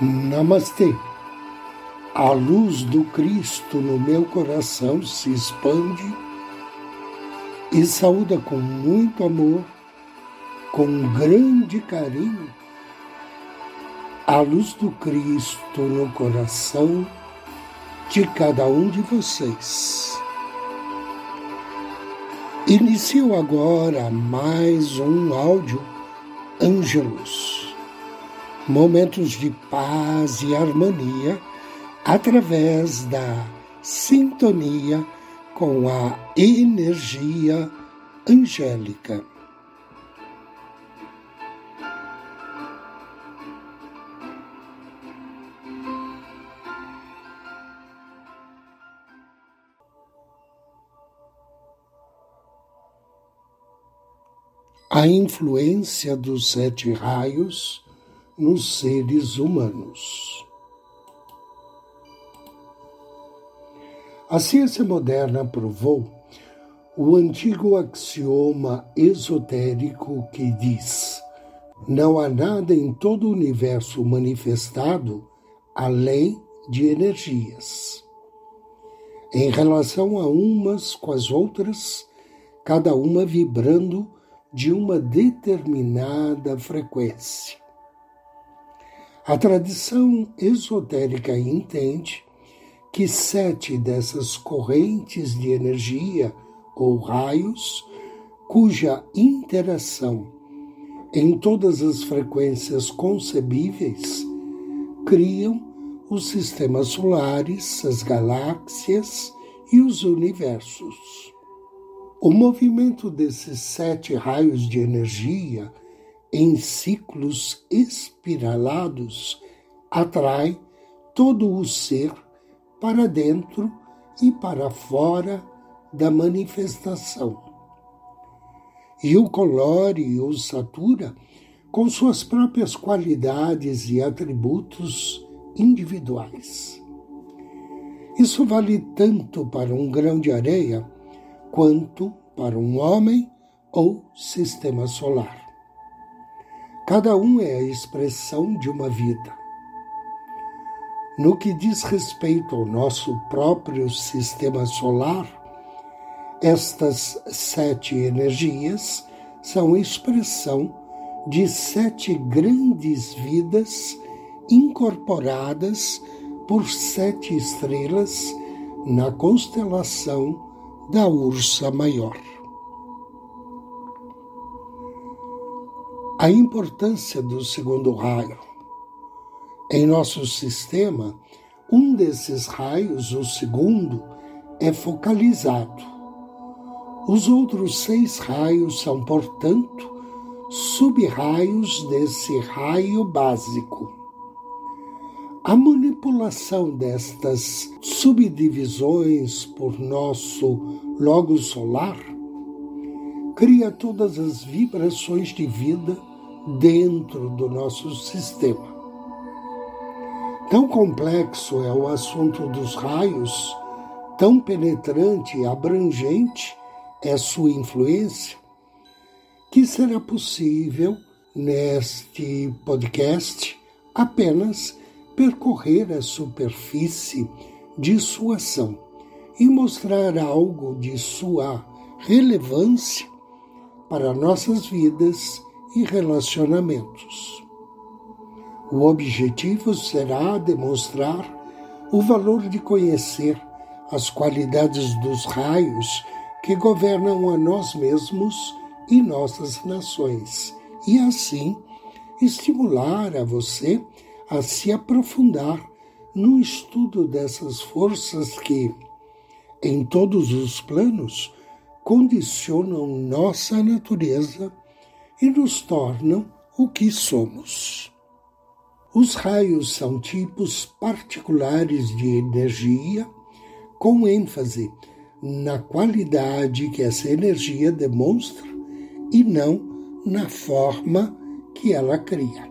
Namastê. A luz do Cristo no meu coração se expande e saúda com muito amor, com grande carinho, a luz do Cristo no coração de cada um de vocês. Inicio agora mais um áudio Ângelos momentos de paz e harmonia através da sintonia com a energia angélica. A influência dos sete raios nos seres humanos. A ciência moderna provou o antigo axioma esotérico que diz: não há nada em todo o universo manifestado além de energias. Em relação a umas com as outras, cada uma vibrando de uma determinada frequência. A tradição esotérica entende que sete dessas correntes de energia ou raios, cuja interação em todas as frequências concebíveis criam os sistemas solares, as galáxias e os universos. O movimento desses sete raios de energia em ciclos espiralados, atrai todo o ser para dentro e para fora da manifestação. E o colore ou satura com suas próprias qualidades e atributos individuais. Isso vale tanto para um grão de areia quanto para um homem ou sistema solar. Cada um é a expressão de uma vida. No que diz respeito ao nosso próprio sistema solar, estas sete energias são expressão de sete grandes vidas incorporadas por sete estrelas na constelação da Ursa Maior. A importância do segundo raio. Em nosso sistema, um desses raios, o segundo, é focalizado. Os outros seis raios são, portanto, sub-raios desse raio básico. A manipulação destas subdivisões por nosso logo solar cria todas as vibrações de vida dentro do nosso sistema. Tão complexo é o assunto dos raios, tão penetrante e abrangente é sua influência, que será possível, neste podcast, apenas percorrer a superfície de sua ação e mostrar algo de sua relevância para nossas vidas e relacionamentos. O objetivo será demonstrar o valor de conhecer as qualidades dos raios que governam a nós mesmos e nossas nações, e assim estimular a você a se aprofundar no estudo dessas forças que, em todos os planos, condicionam nossa natureza e nos tornam o que somos. Os raios são tipos particulares de energia, com ênfase na qualidade que essa energia demonstra e não na forma que ela cria.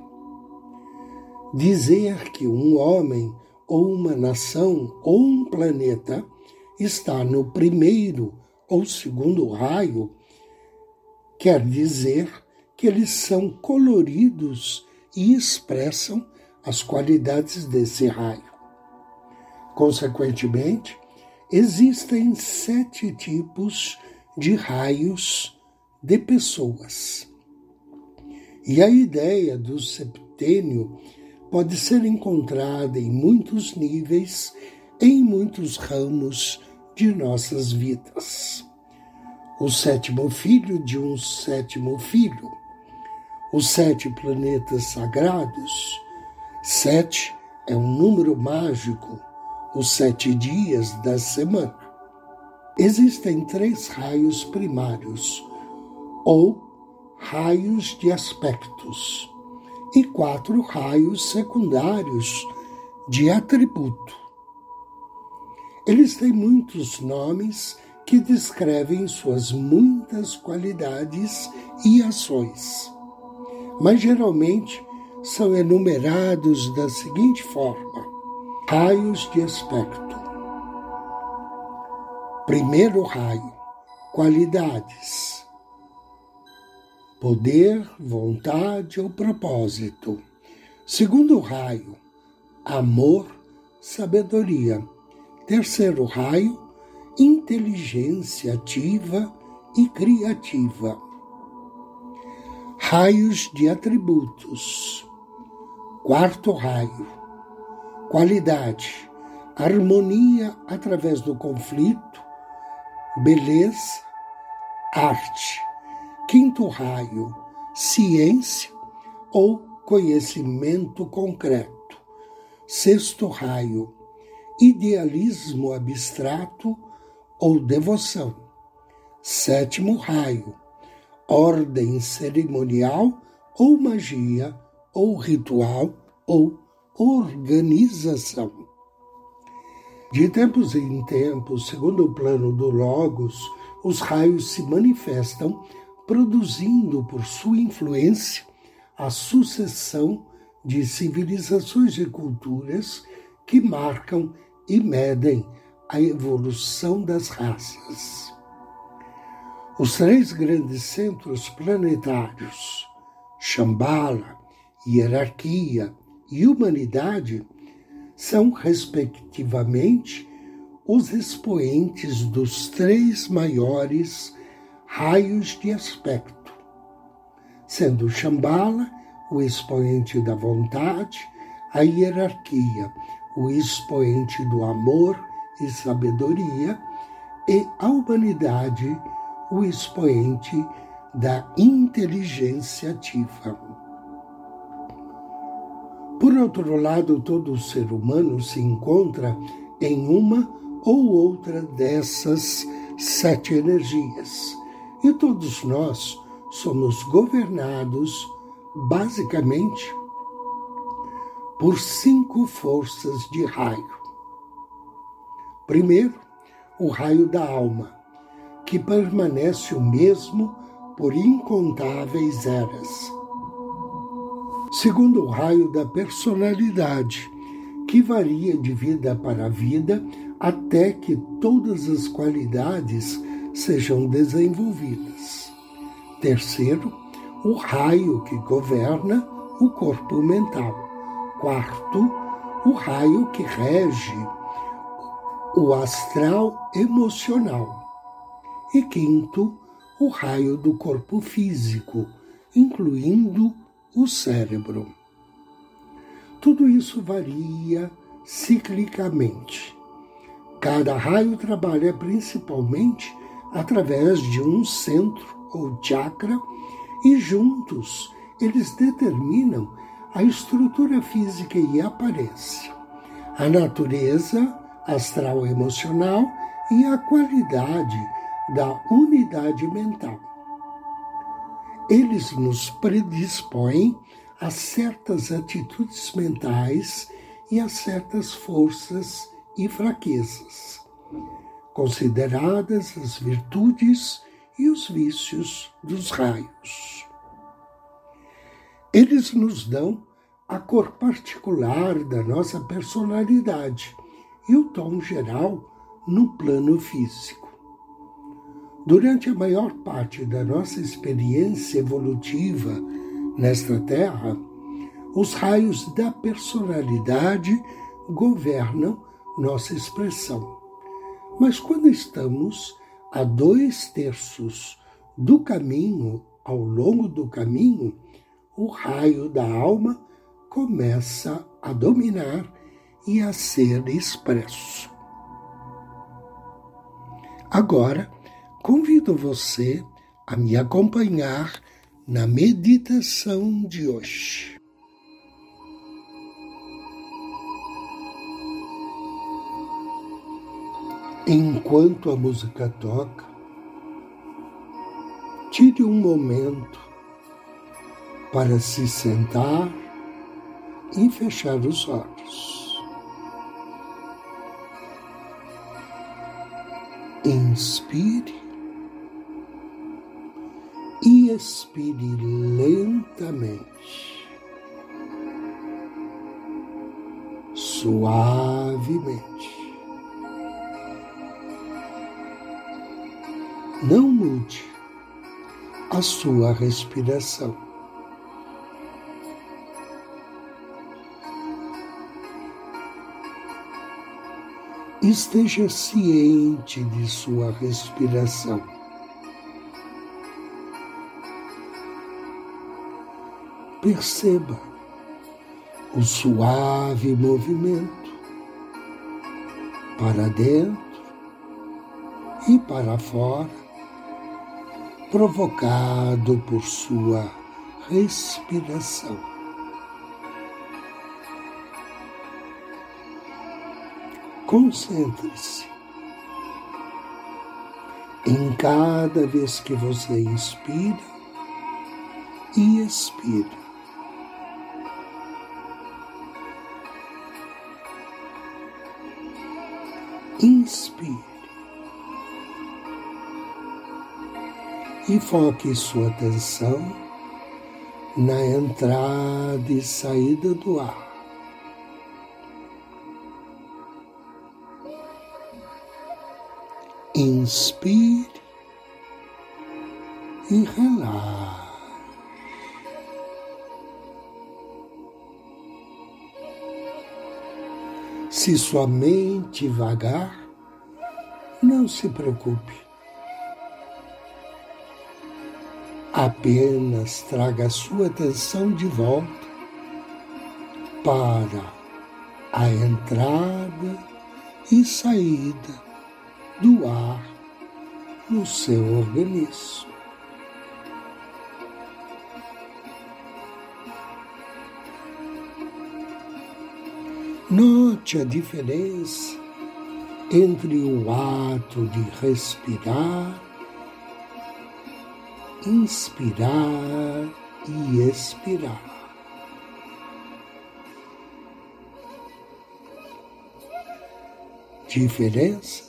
Dizer que um homem ou uma nação ou um planeta está no primeiro ou segundo raio, quer dizer que eles são coloridos e expressam as qualidades desse raio. Consequentemente, existem sete tipos de raios de pessoas. E a ideia do septênio pode ser encontrada em muitos níveis, em muitos ramos de nossas vidas. O sétimo filho de um sétimo filho, os sete planetas sagrados. Sete é um número mágico, os sete dias da semana. Existem três raios primários, ou raios de aspectos, e quatro raios secundários de atributo. Eles têm muitos nomes que descrevem suas muitas qualidades e ações, mas geralmente são enumerados da seguinte forma: raios de aspecto. Primeiro raio, qualidades. Poder, vontade ou propósito. Segundo raio, amor, sabedoria. Terceiro raio, inteligência ativa e criativa. Raios de atributos. Quarto raio, qualidade, harmonia através do conflito, beleza, arte. Quinto raio, ciência ou conhecimento concreto. Sexto raio, idealismo abstrato ou devoção. Sétimo raio, ordem cerimonial ou magia ou ritual ou organização. De tempos em tempos, segundo o plano do Logos, os raios se manifestam, produzindo por sua influência a sucessão de civilizações e culturas que marcam e medem a evolução das raças. Os três grandes centros planetários, Shambhala, Hierarquia e Humanidade, são, respectivamente, os expoentes dos três maiores raios de aspecto, sendo Shambhala o expoente da vontade, a hierarquia o expoente do amor e sabedoria, e a humanidade o expoente da inteligência ativa. Por outro lado, todo ser humano se encontra em uma ou outra dessas sete energias. E todos nós somos governados, basicamente, por cinco forças de raio. Primeiro, o raio da alma, que permanece o mesmo por incontáveis eras. Segundo, o raio da personalidade, que varia de vida para vida até que todas as qualidades sejam desenvolvidas. Terceiro, o raio que governa o corpo mental. Quarto, o raio que rege o astral emocional. E quinto, o raio do corpo físico, incluindo o cérebro. Tudo isso varia ciclicamente. Cada raio trabalha principalmente através de um centro ou chakra e juntos eles determinam a estrutura física e aparência, a natureza astral emocional e a qualidade da unidade mental. Eles nos predispõem a certas atitudes mentais e a certas forças e fraquezas, consideradas as virtudes e os vícios dos raios. Eles nos dão a cor particular da nossa personalidade e o tom geral no plano físico. Durante a maior parte da nossa experiência evolutiva nesta Terra, Os raios da personalidade governam nossa expressão. Mas quando estamos a dois terços do caminho, ao longo do caminho, o raio da alma começa a dominar e a ser expresso. Agora, convido você a me acompanhar na meditação de hoje. Enquanto a música toca, tire um momento para se sentar e fechar os olhos. Inspire e expire lentamente, suavemente. Não mude a sua respiração. Esteja ciente de sua respiração. Perceba o suave movimento para dentro e para fora, provocado por sua respiração. Concentre-se em cada vez que você inspira e expira. Inspire e foque sua atenção na entrada e saída do ar. Inspire e relaxe. Se sua mente vagar, não se preocupe. Apenas traga sua atenção de volta para a entrada e saída do ar no seu organismo. Note a diferença entre o ato de respirar, inspirar e expirar. Diferenças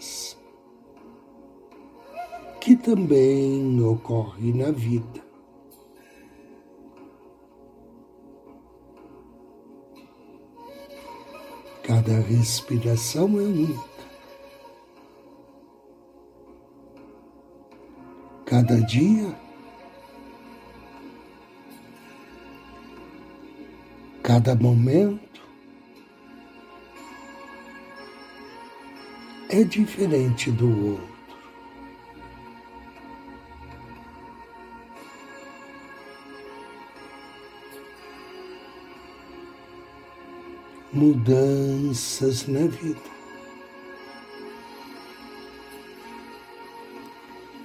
que também ocorre na vida. Cada respiração é única. Cada dia, cada momento é diferente do outro. Mudanças na vida.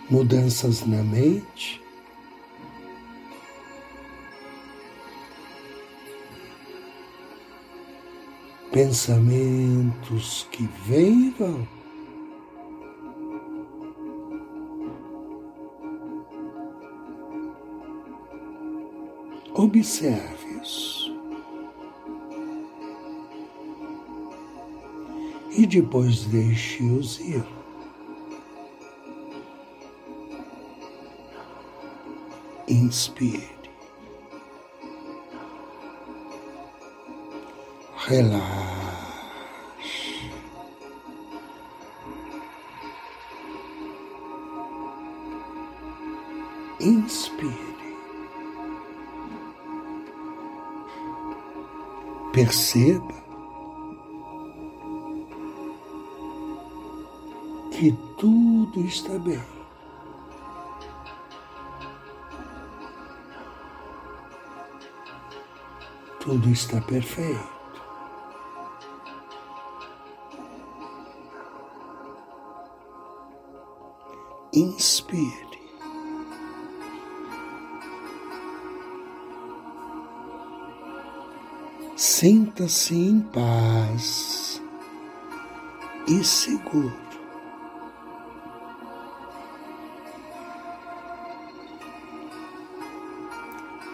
Mudanças na mente, pensamentos que vêm vão. Observe e depois deixe-os ir. Inspire. Relaxe. Inspire. perceba que tudo está bem. Tudo está perfeito. Inspire. Sinta-se em paz e seguro.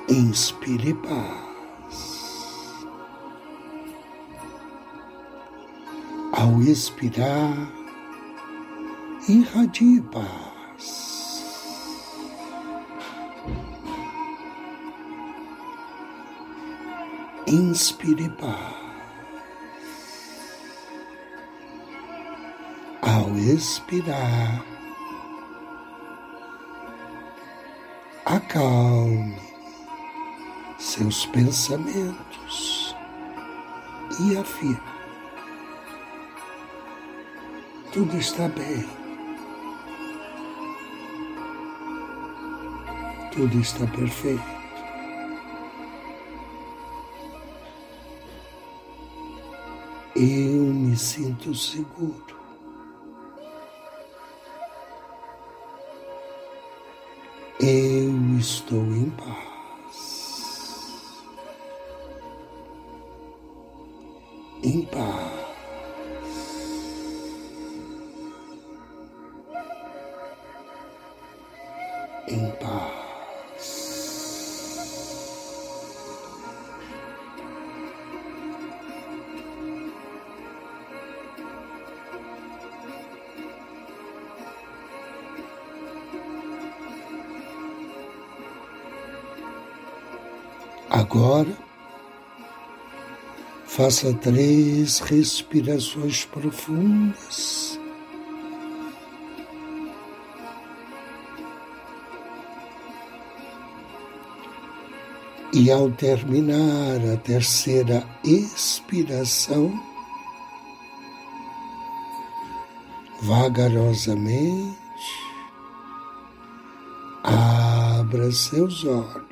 Inspire paz. Ao expirar, irradie paz. Inspire paz. Ao expirar, acalme seus pensamentos e afirme: tudo está bem, tudo está perfeito. Eu me sinto seguro. Eu estou em paz. Em paz. Agora, Faça três respirações profundas. E ao terminar a terceira expiração, vagarosamente, abra seus olhos.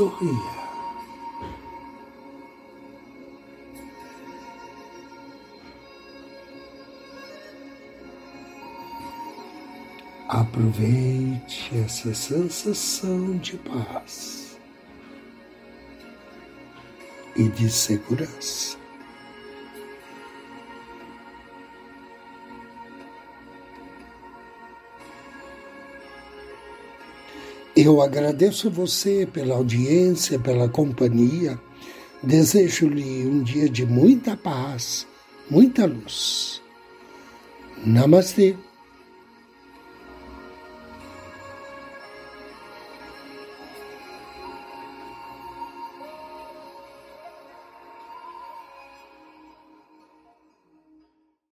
sorria. Aproveite essa sensação de paz e de segurança. Eu agradeço você pela audiência, pela companhia. Desejo-lhe um dia de muita paz, muita luz. Namastê.